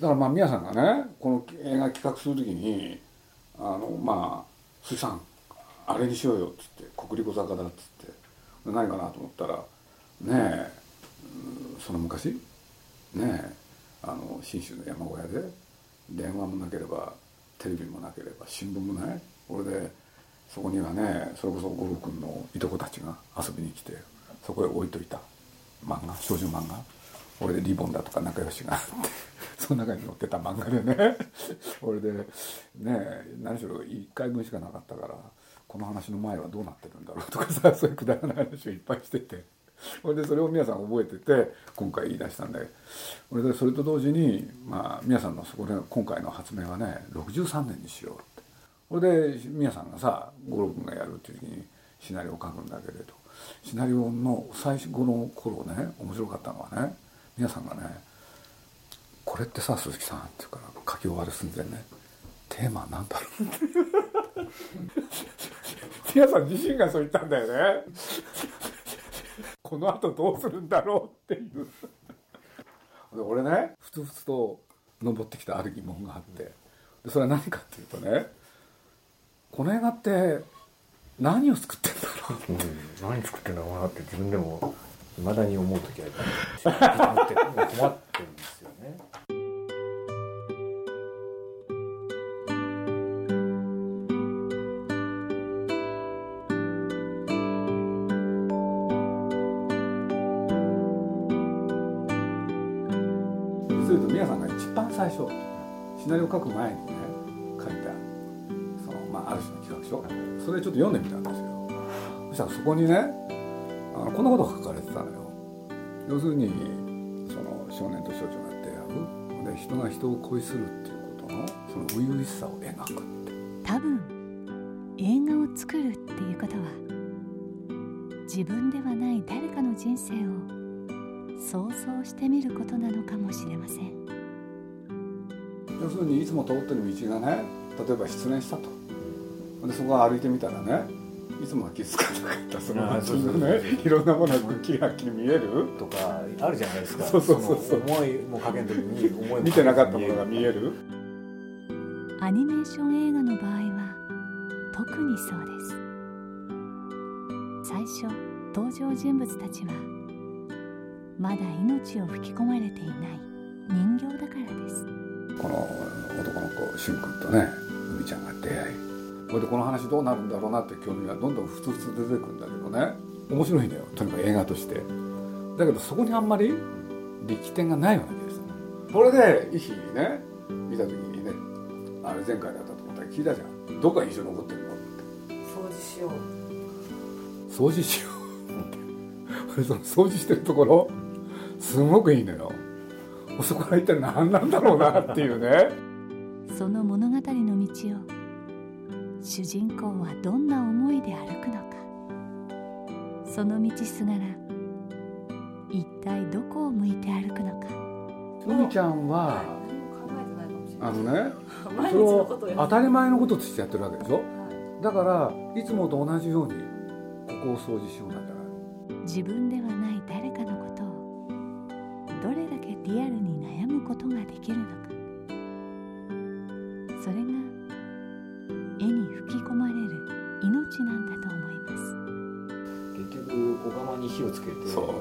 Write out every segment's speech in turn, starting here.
だからまあ宮さんがねこの映画企画する時にあのまあ「鈴木さんあれにしようよ」っつって「国立小坂だ」っつって何かなと思ったらねえその昔ねえあの信州の山小屋で電話もなければテレビもなければ新聞もない。俺でそこにはねそれこそ五郎君のいとこたちが遊びに来てそこへ置いといた漫画少女漫画。俺でリボンだとか仲良しがあって その中に載ってた漫画でね。俺でね何しろ1回分しかなかったからこの話の前はどうなってるんだろうとかさそういうくだらない話をいっぱいしてて。それでそれを皆さん覚えてて今回言い出したんで。俺でそれと同時に、まあ、皆さんのそこで今回の発明はね63年にしようって。それで皆さんがさ五郎君がやるっていう時にシナリオを書くんだけれど。シナリオの最後の頃ね面白かったのはね皆さんがね「これってさ鈴木さん」って言うから書き終わる寸前ね「テーマなんだろう? 」皆さん自身がそう言ったんだよね。この後どうするんだろうっていう。で俺ねふつふつと登ってきたある疑問があって。でそれは何かっていうとねこの映画って何を作ってんだろう、うん、何作ってんだろうなって自分でもいまだに思う時あります困ってる。んですよねすると宮さんが一番最初シナリオを書く前にね書いたその、まあ、ある種の企画書それちょっと読んでみたんですよそしたらそこにねこんなことが書かれてたのよ。要するにその少年と少女が出会う。で人が人を恋するっていうことのその初々しさを描くって。多分映画を作るっていうことは自分ではない誰かの人生を想像してみることなのかもしれません。要するにいつも通ってる道がね例えば失恋したと。でそこを歩いてみたらねいつもは気づかなかった。その街のねいろんなものがキラキラ見える？とかあるじゃないですか。そうそうそうそう。思いもかけん時に思い見てなかったものが見える。アニメーション映画の場合は特にそうです。最初登場人物たちはまだ命を吹き込まれていない人形だからです。この男の子俊君とね海ちゃんが出会いこれでこの話どうなるんだろうなって興味がどんどんふつふつ出てくるんだけどね。面白いんだよとにかく映画として。だけどそこにあんまり力点がないわけですそれで一気にね見た時にねあれ前回だったと思ったら聞いたじゃん。どこが印象残ってるのって。掃除しよう。掃除しよう。その掃除してるところすごくいいのよ。そこは一体何なんだろうなっていうね。その物語の道を主人公はどんな思いで歩くのか。その道すがら一体どこを向いて歩くのか。海ちゃんはあのね 毎それを当たり前のこととしてやってるわけでしょ？だからいつもと同じようにここを掃除しようなんじゃないの自分では火をつけてそう。ね、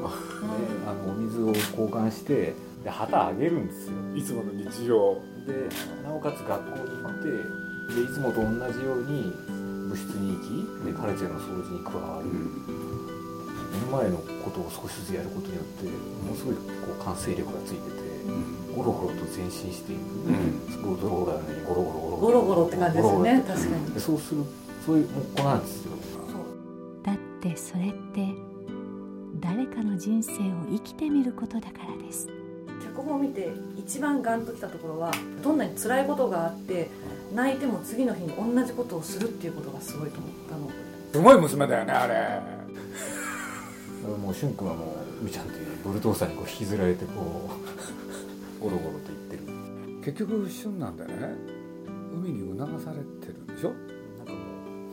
あのお水を交換してで旗あげるんですよ。いつもの日常でなおかつ学校に行ってでいつもと同じように部室に行きでカルチェの掃除に加わる、目の前のことを少しずつやることによってものすごいこう完成力がついてて、ゴロゴロと前進していく、すごいドロゴロゴロゴロゴロゴロ。ゴロって感じですよね確かに。でそうするそういう子なんですよ。だってそれって人生を生きてみることだからです。脚本を見て一番ガンときたところはどんなに辛いことがあって泣いても次の日に同じことをするっていうことがすごいと思ったの。すごい娘だよねあれ。もう俊君はもう海ちゃんというブルドーサーにこう引きずられてこう ゴロゴロと言ってる。結局旬なんでね。海に促されてるんでしょ？なんかも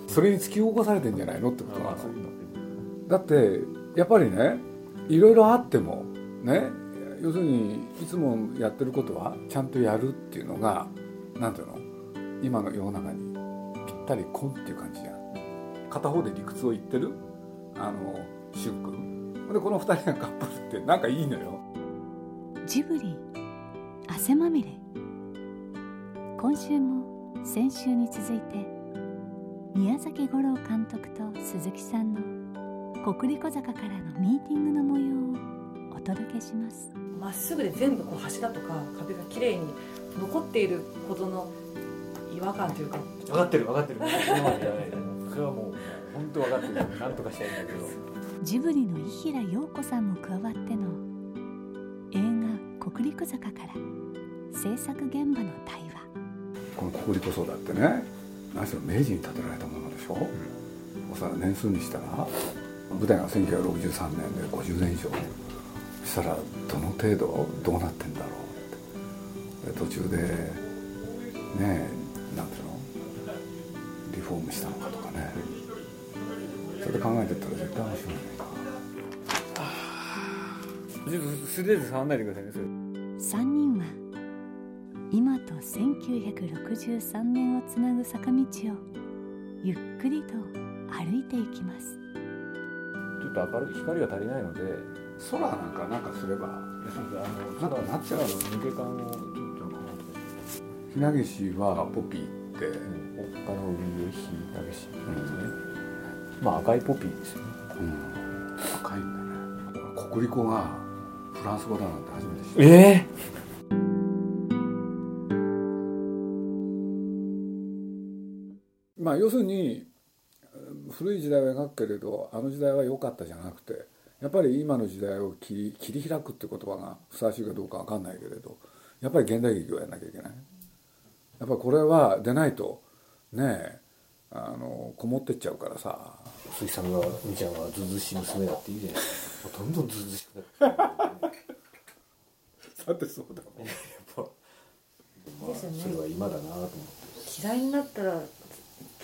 うそれに突き起こされてんじゃないのってことなのまあそういうの。だってやっぱりねいろいろあってもね要するにいつもやってることはちゃんとやるっていうのがなんていうの？今の世の中にぴったりこんっていう感じじゃん。片方で理屈を言ってるあの俊君でこの二人がカップルってなんかいいのよ。ジブリ汗まみれ。今週も先週に続いて宮崎吾郎監督と鈴木さんの国立小坂からのミーティングの模様をお届けします。まっすぐで全部こう柱とか壁が綺麗に残っているほどの違和感というか。分かってる分かってる。それはもう本当分かってるなんとかしたいんだけど。ジブリの伊平陽子さんも加わっての映画「国立坂」から制作現場の対話。この国立こそだってね何しろ明治に建てられたものでしょ、おそらく年数にしたら舞台が1963年で50年以上したらどの程度どうなってんだろうって。途中でねえなんていうのリフォームしたのかとかね。それで考えてったら絶対面白いね素手で触んないでくださいねそれ。3人は今と1963年をつなぐ坂道をゆっくりと歩いていきます。と明るい光が足りないので。空なんかなんかすれば。なんかなっちゃう空の抜け感をちょっとひなげしはポピーって、おっかの海へひなげしですね、まあ赤いポピーですよね。うん、赤いんだね。俺国立語がフランス語だなんて初めて知った。え。まあ要するに古い時代を描くけれどあの時代は良かったじゃなくてやっぱり今の時代を切り切り開くって言葉がふさわしいかどうかわかんないけれどやっぱり現代劇をやらなきゃいけない。やっぱりこれは出ないとねえあのこもってっちゃうからさ。鈴木さんがみちゃんはずうずうしい娘だって言うじゃない。ですかどんどんずうずうしくなって。だってそうだもん。やっぱ、まあ、ですよねそれは今だなと思って。嫌いになったら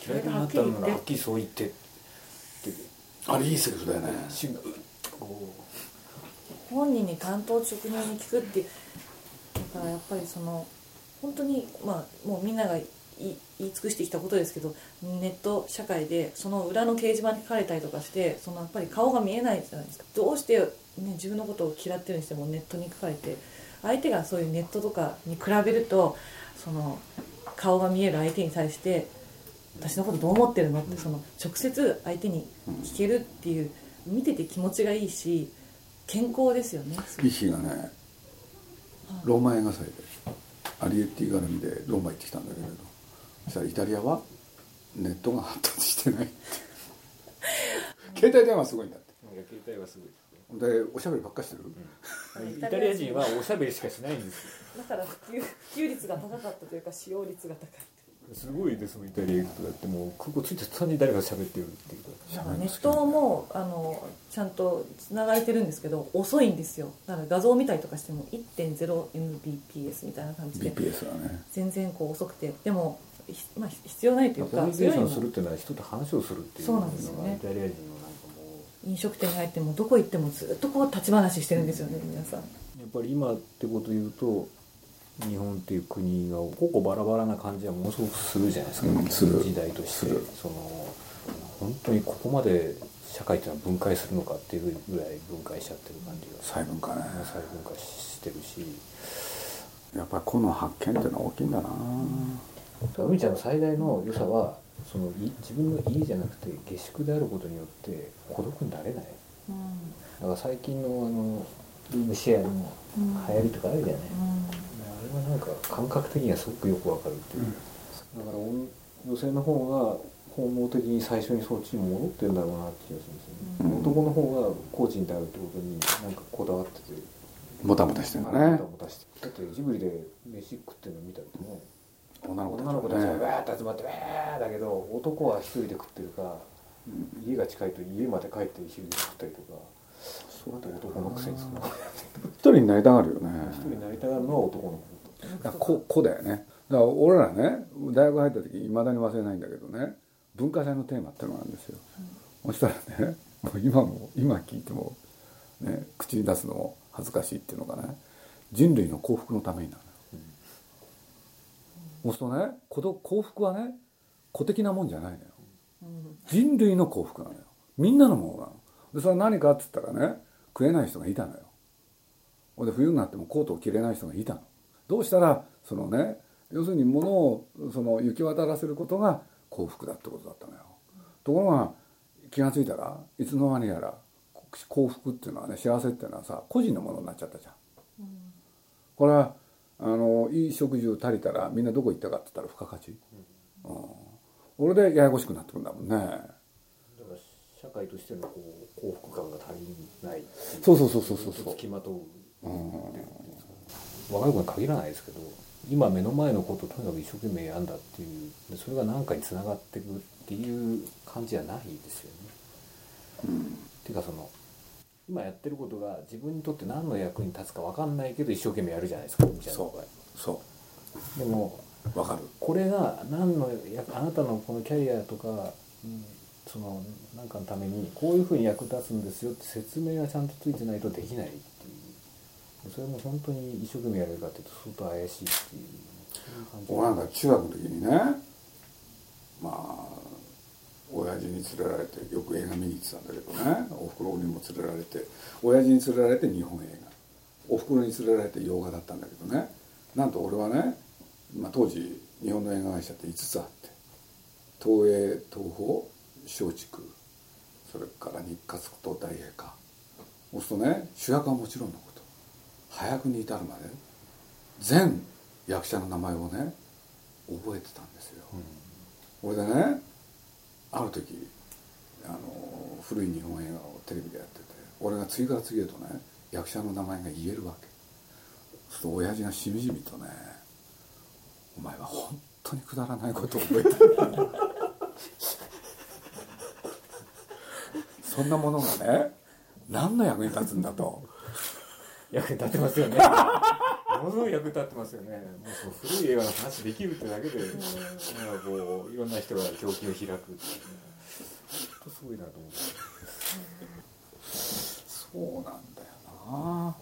嫌いになったのならはっきりそう言って。ってあれいいセリフだよね。本人に担当直入に聞くっていう。だからやっぱりその本当にまあもうみんなが言い言い尽くしてきたことですけどネット社会でその裏の掲示板に書かれたりとかしてそのやっぱり顔が見えないじゃないですか。どうして、ね、自分のことを嫌ってるにしてもネットに書かれて相手がそういうネットとかに比べるとその顔が見える相手に対して私のことどう思ってるのってその直接相手に聞けるっていう見てて気持ちがいいし健康ですよね。リッヒーがねローマ映画祭でアリエッティ絡みでローマ行ってきたんだけれどそしたらイタリアはネットが発達してないって。携帯電話すごいんだって。ういや携帯はすごいでおしゃべりばっかしてる、イタリア人はおしゃべりしかしないんですよ。だから普及普及率が高かったというか使用率が高いすごいですもんイタリア行くと。だってもう空港着いた途端に誰か喋ってるっていう。かネットもあのちゃんとつながれてるんですけど遅いんですよ。だから画像見たりとかしても 1.0mbps みたいな感じで。BPS はね。全然こう遅くて。でも、ひまあ、必要ないというかコミュニケーションするっていうのは。人と話をするっていうそうなんですよね。イタリア人のなんかも飲食店に入ってもどこ行ってもずっとこう立ち話してるんですよね皆さん。うやっぱり今ってこと言うと日本っていう国が個々バラバラな感じはものすごくするじゃないですか、うんする。時代として。その本当にここまで社会っていうのは分解するのかっていうぐらい分解しちゃってる感じが。細分化ね。再分解してるし。やっぱり個の発見っていうのは大きいんだな。海ちゃんの最大の良さはそのい自分の家じゃなくて下宿であることによって孤独になれない。だから最近のあのルームシェアの流行りとかあるじゃない、あれはなんか感覚的にはすごくよくわかるっていう、だから女女性の方が本能的に最初にそっちに戻ってるんだろうなって気がするんですよね、うん。男の方がコーチになるってことになんかこだわってて。もたもたしてるんだね。もたもたしてだってジブリで飯食ってるの見たってね。女の子女の子たちがねわーって集まってわーだけど男は一人で食ってるか家が近いと家まで帰って一人で食ったりとかそうだよ男のくせにその一人になりたがるよね。一人になりたがるのは男の子子子だよね。だから俺らね大学入った時いまだに忘れないんだけどね文化祭のテーマってのがあるんですよ、そしたらねもう今も今聞いても、ね、口に出すのも恥ずかしいっていうのかね人類の幸福のためになるそうするとね幸福はね個的なもんじゃないのよ。人類の幸福なのよ。みんなのものなのでそれは何かっつったらね食えない人がいたのよ。ほんで冬になってもコートを着れない人がいたの。どうしたらそのね要するに物をその行き渡らせることが幸福だってことだったのよ。ところが気が付いたらいつの間にやら幸福っていうのはね幸せっていうのはさ個人のものになっちゃったじゃん、これはあのいい食事を足りたらみんなどこ行ったかって言ったら付加価値、うん、俺でややこしくなってくんだもんね。社会としてのこう幸福感が足りない。そうそうそうそうそう付きまとう、うん、若い子に限らないですけど今目の前のことをとにかく一生懸命やんだっていうそれが何かにつながっていくっていう感じじゃないですよね。うん、っていうかその今やってることが自分にとって何の役に立つか分かんないけど一生懸命やるじゃないですかみたいな。そう。そう。でも分かる。これが何のあなたのこのキャリアとか、うん、その何かのためにこういうふうに役立つんですよって説明がちゃんとついてないとできないっていう。それも本当に一生懸命やれるかっていうと相当怪しいっていう。俺なんか中学の時にねまあ親父に連れられてよく映画見に行ってたんだけどね。おふくろにも連れられて親父に連れられて日本映画。おふくろに連れられて洋画だったんだけどね。なんと俺はね、まあ、当時日本の映画会社って5つあって。東映東宝松竹それから日活と大映か。そうするとね主役はもちろんのこと。早くに至るまで全役者の名前をね覚えてたんですよ、うん、俺でねある時あの古い日本映画をテレビでやってて俺が次から次へとね役者の名前が言えるわけ。そうすると親父がしみじみとね「お前は本当にくだらないことを覚えてる」そんなものがね何の役に立つんだと。役に立ってますよね。ものすごい役立ってますよね。もう古い映画の話できるってだけでなんかこういろんな人が胸筋を開くっていうね。すごいなと思って。そうなんだよな。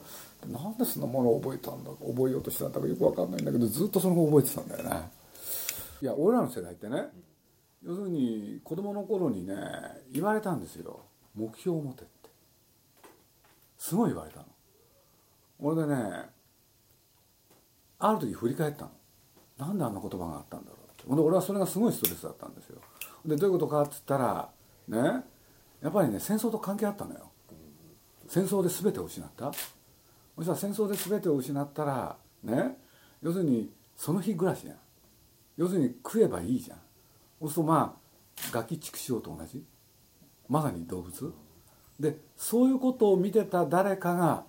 なんでそんなものを覚えたんだ？覚えようとしたんだかよく分かんないんだけどずっとその後覚えてたんだよね。いや俺らの世代ってね、要するに子供の頃にね言われたんですよ目標を持てって。すごい言われたの。俺でねある時振り返ったの。なんであんな言葉があったんだろうって。で俺はそれがすごいストレスだったんですよ。でどういうことかっつったらねやっぱりね戦争と関係あったのよ。戦争で全てを失った。そしたら戦争で全てを失ったらね要するにその日暮らしじゃん。要するに食えばいいじゃん。そうするとまあガキ畜生と同じ。まさに動物？でそういうことを見てた誰かが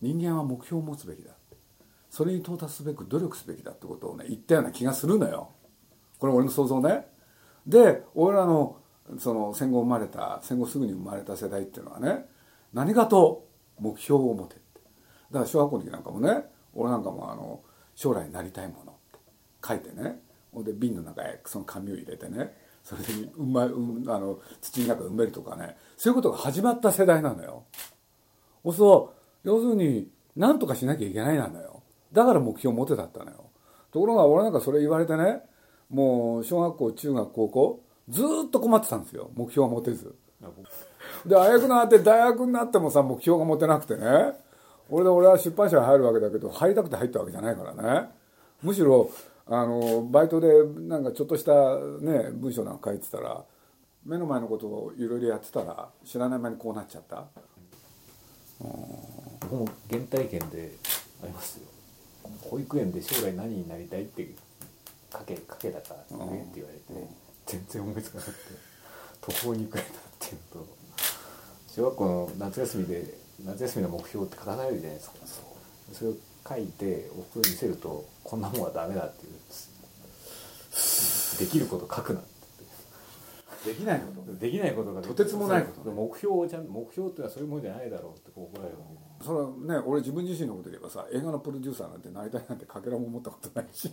人間は目標を持つべきだ。それに到達すべく努力すべきだってことをね言ったような気がするのよ。これ俺の想像ね。で俺らのその戦後生まれた戦後すぐに生まれた世代っていうのはね何かと目標を持てって。だから小学校の時なんかもね俺なんかもあの将来なりたいものって書いてね。ほんで瓶の中へその紙を入れてねそれでうまい、うん、あの土の中埋めるとかね。そういうことが始まった世代なのよ。そう要するに何とかしなきゃいけないなのよ。だから目標を持てたったのよ。ところが俺なんかそれ言われてねもう小学校中学高校ずっと困ってたんですよ。目標が持てず。であやくなって大学になってもさ目標が持てなくてね。俺で俺は出版社に入るわけだけど入りたくて入ったわけじゃないからね。むしろあのバイトでなんかちょっとしたね文章なんか書いてたら目の前のことをいろいろやってたら知らない間にこうなっちゃった。僕も原体験でありますよ。保育園で将来何になりたいってかけかけたから言えって言われて、全然思いつかなくて途方に暮れたっていうと小学校の夏休みで夏休みの目標って書かないじゃないですか。それを書いておふくせるとこんなもんはダメだって言うんできること書くなって。できないことできないことがとてつもないこと、ね、目標をちゃん目標ってのはそういうもんじゃないだろうってこう怒られるそれはね俺自分自身のことで言えばさ映画のプロデューサーなんてなりたいなんてかけらも思ったことないし。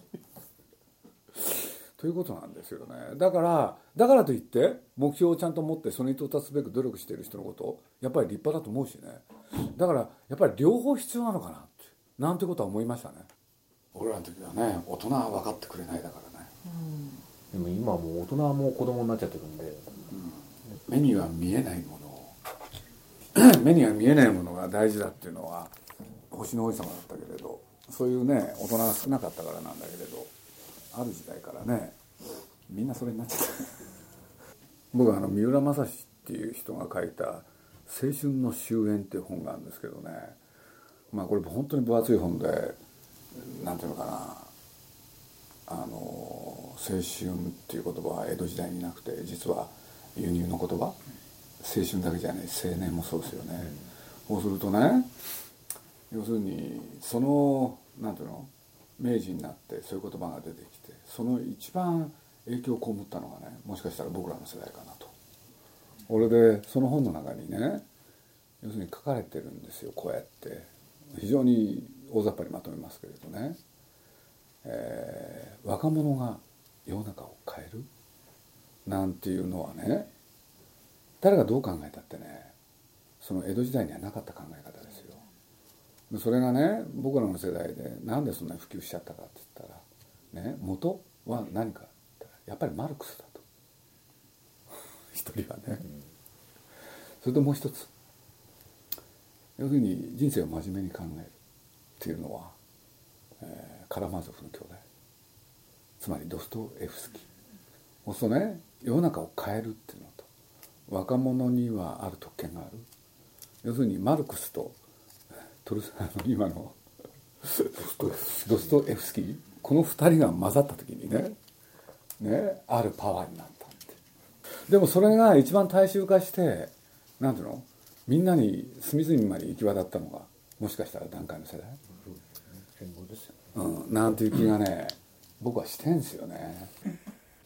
ということなんですよね。だからだからといって目標をちゃんと持ってそれに到達すべく努力している人のことやっぱり立派だと思うしね。だからやっぱり両方必要なのかななんてことは思いましたね。俺らの時はね大人は分かってくれないだからね。でも今もう大人はもう子供になっちゃってるんで。目には見えないものを 目には見えないものが大事だっていうのは星の王子様だったけれどそういうね大人が少なかったからなんだけれどある時代からねみんなそれになっちゃった。僕はあの三浦正史っていう人が書いた「青春の終焉」っていう本があるんですけどねまあこれ本当に分厚い本でなんていうのかなあの青春っていう言葉は江戸時代になくて実は輸入の言葉青春だけじゃない青年もそうですよね、そうするとね要するにそのなんていうの明治になってそういう言葉が出てきてその一番影響を被ったのがねもしかしたら僕らの世代かなと。俺でその本の中にね要するに書かれてるんですよこうやって非常に大雑把にまとめますけれどね、えー若者が世の中を変える？なんていうのはね誰がどう考えたってねその江戸時代にはなかった考え方ですよ。でそれがね僕らの世代でなんでそんなに普及しちゃったかって言ったらね元は何かってやっぱりマルクスだと。一人はね、それともう一つ要するに人生を真面目に考えるっていうのは、えーカラマーゾフの兄弟。つまりドストエフスキ。ーそうするとね世の中を変えるっていうのと若者にはある特権がある。要するにマルクスとトルあの今のドストエフスキ。ーこの二人が混ざった時にねねあるパワーになったって。でもそれが一番大衆化してなんていうの？みんなに隅々まで行き渡ったのがもしかしたら段階の世代？戦後ですよね。うん、なんていう気がね僕はしてんすよね。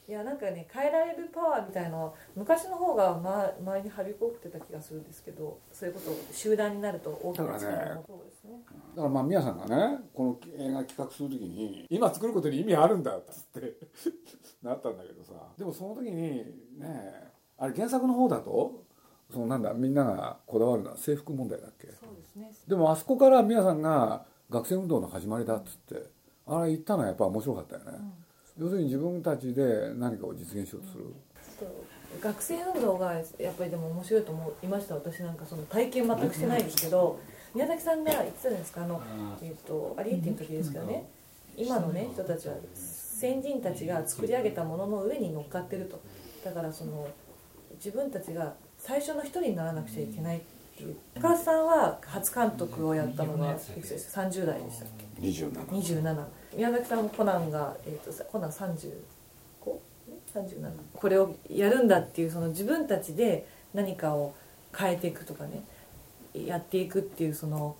いやなんかね変えられるパワーみたいのは昔の方が、ま、前にはびこってた気がするんですけどそういうこと集団になると大きな力がそうですね。だからまあ宮さんがねこの映画企画する時に今作ることに意味あるんだっつって なったんだけどさ。でもその時にねあれ原作の方だと？そのなんだみんながこだわるのは制服問題だっけ？そうですね。でもあそこから宮さんが学生運動の始まりだっつってあれ言ったのはやっぱ面白かったよね、要するに自分たちで何かを実現しようとする、学生運動がやっぱりでも面白いと思いました私なんかその体験全くしてないですけど宮崎さんが言ってたじゃないですかあの、えー、とアリエッティの時ですけどね。今のね人たちは先人たちが作り上げたものの上に乗っかってると。だからその自分たちが最初の一人にならなくちゃいけないっていう。高橋さんは初監督をやったのがいくつですか30代でしたっけ？27 27宮崎さんもコナンが、えー、とコナン 35?37 これをやるんだっていうその自分たちで何かを変えていくとかねやっていくっていうその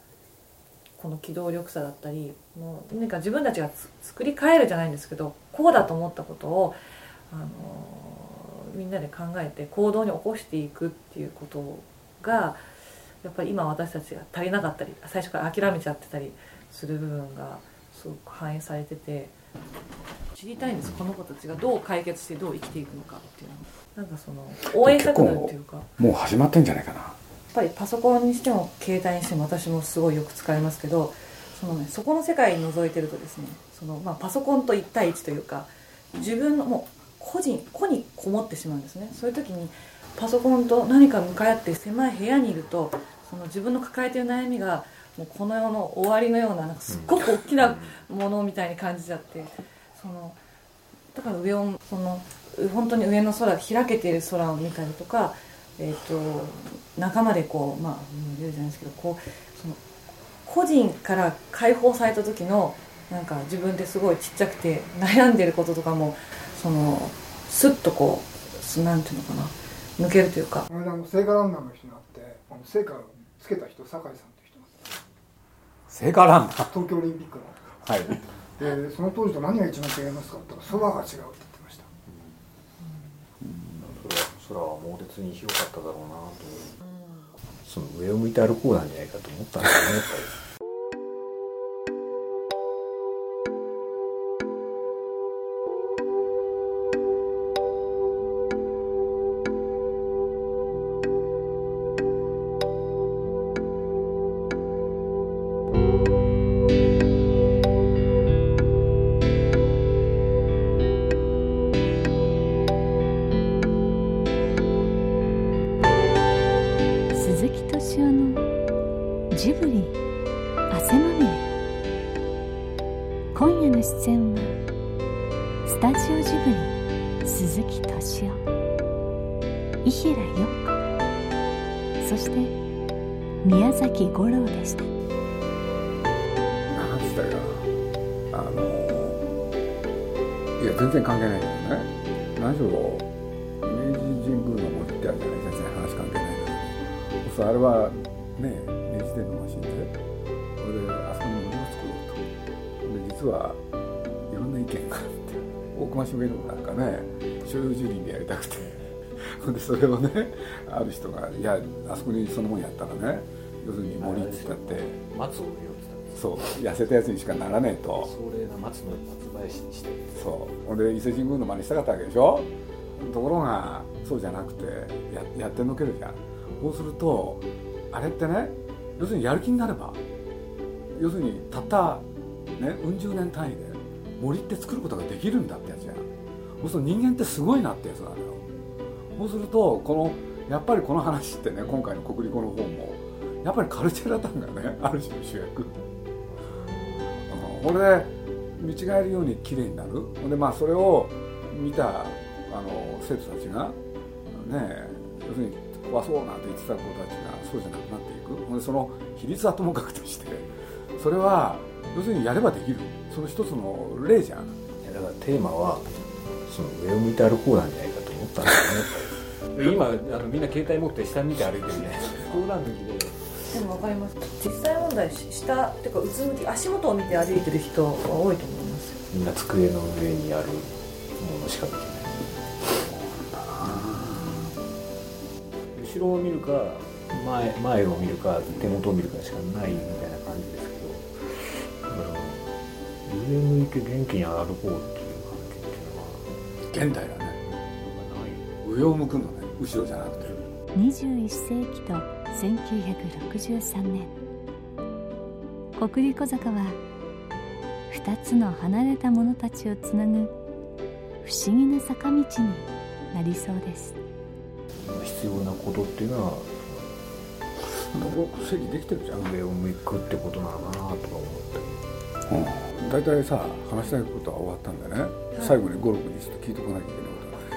この機動力さだったりもう何か自分たちがつ作り変えるじゃないんですけどこうだと思ったことを、あのーみんなで考えて行動に起こしていくっていうことがやっぱり今私たちが足りなかったり最初から諦めちゃってたりする部分がすごく反映されてて知りたいんです。この子たちがどう解決してどう生きていくのかっていうのなんかその応援したくなるっていうか。やっもう始まってんじゃないかな。ぱりパソコンにしても携帯にしても私もすごいよく使いますけどその、ね、そこの世界に覗いてるとですねその、まあ、パソコンと1対1というか自分のもう個人個にこもってしまうんですね。そういう時にパソコンと何か向かい合って狭い部屋にいるとその自分の抱えてる悩みがもうこの世の終わりのようななんかすっごく大きなものみたいに感じちゃってそのだから上をその本当に上の空開けている空を見たりとか、えー、と仲間でこうまあうん言うじゃないですけどこうその個人から解放された時のなんか自分ですごいちっちゃくて悩んでることとかもそのスッとこうすなんていうのかな抜けるというか。この間あの聖火ランナーの人に会ってあの聖火をつけた人酒井さんという人なんです聖火ランナー？東京オリンピックの。はい。でその当時と何が一番違いますかって言ったら空が違うって言ってました。それは空は猛烈に広かっただろうなとその上を向いて歩こうなんじゃないかと思ったんですジブリ汗まみれ。今夜の出演はスタジオジブリ鈴木敏夫伊平洋子そして宮崎五郎でした。何つったかあのいや全然関係ないけどね。何しろ明治神宮の森ってあるじゃない。全然話関係ないけどそうあれは実はいろんな意見があって大隈重信なんかね所有住人でやりたくて。でそれをねある人がいやあそこにそのもんやったらね要するに森って言ったって松を植えようってそう痩せたやつにしかならねえと。壮麗な松の松林にしてそう。ほんで伊勢神宮の真似したかったわけでしょ？ところがそうじゃなくてややってのけるじゃん。そうするとあれってね要するにやる気になれば要するにたったねうん十年単位で森って作ることができるんだってやつじゃん。そうすると人間ってすごいなってやつなのよ。そうするとこのやっぱりこの話ってね今回の国立の方もやっぱりカルチェラタンがね。ある種の主役。これで見違えるように綺麗になる。ほんでまあそれを見たあの生徒たちがね要するに怖そうなんて言ってた子たちがそうじゃなくなっていく。ほんでその比率はともかくとしてそれは要するにやればできる。その一つの例じゃん。いやだからテーマはその上を向いて歩こうなんじゃないかと思ったんですよね。今あのみんな携帯持って下見て歩いてるね相談抜きででも分かります。実際問題し下っていうかうつむき足元を見て歩いてる人は多いと思いますよ。みんな机の上にあるものしか見てない。後ろを見るか前前を見るか手元を見るかしかない上向いて元気に歩こうっていう感じっていうのは現代だね上を向くのね後ろじゃなくて。21世紀と1963年。国立小坂は2つの離れた者たちをつなぐ不思議な坂道になりそうです。必要なことっていうのは整理できてるじゃん。上を向くってことなのかなとか思って。うん大体さ話したいことは終わったんでね、最後にゴルフにちょっと聞いとかなきゃいけないこ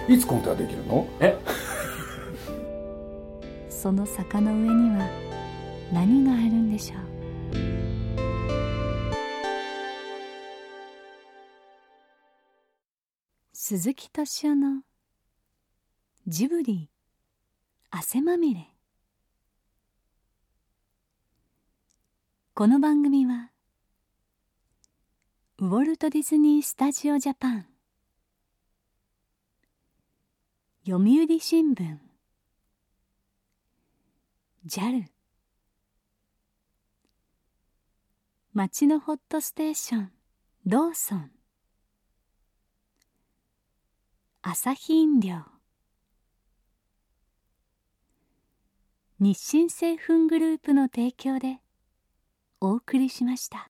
と。いつコントはできるの？え？その坂の上には何があるんでしょう？鈴木敏夫のジブリ汗まみれ。この番組はウォルト・ディズニー・スタジオ・ジャパン。読売新聞。JAL 町のホットステーション。ローソン。アサヒ飲料。日清製粉グループの提供でお送りしました。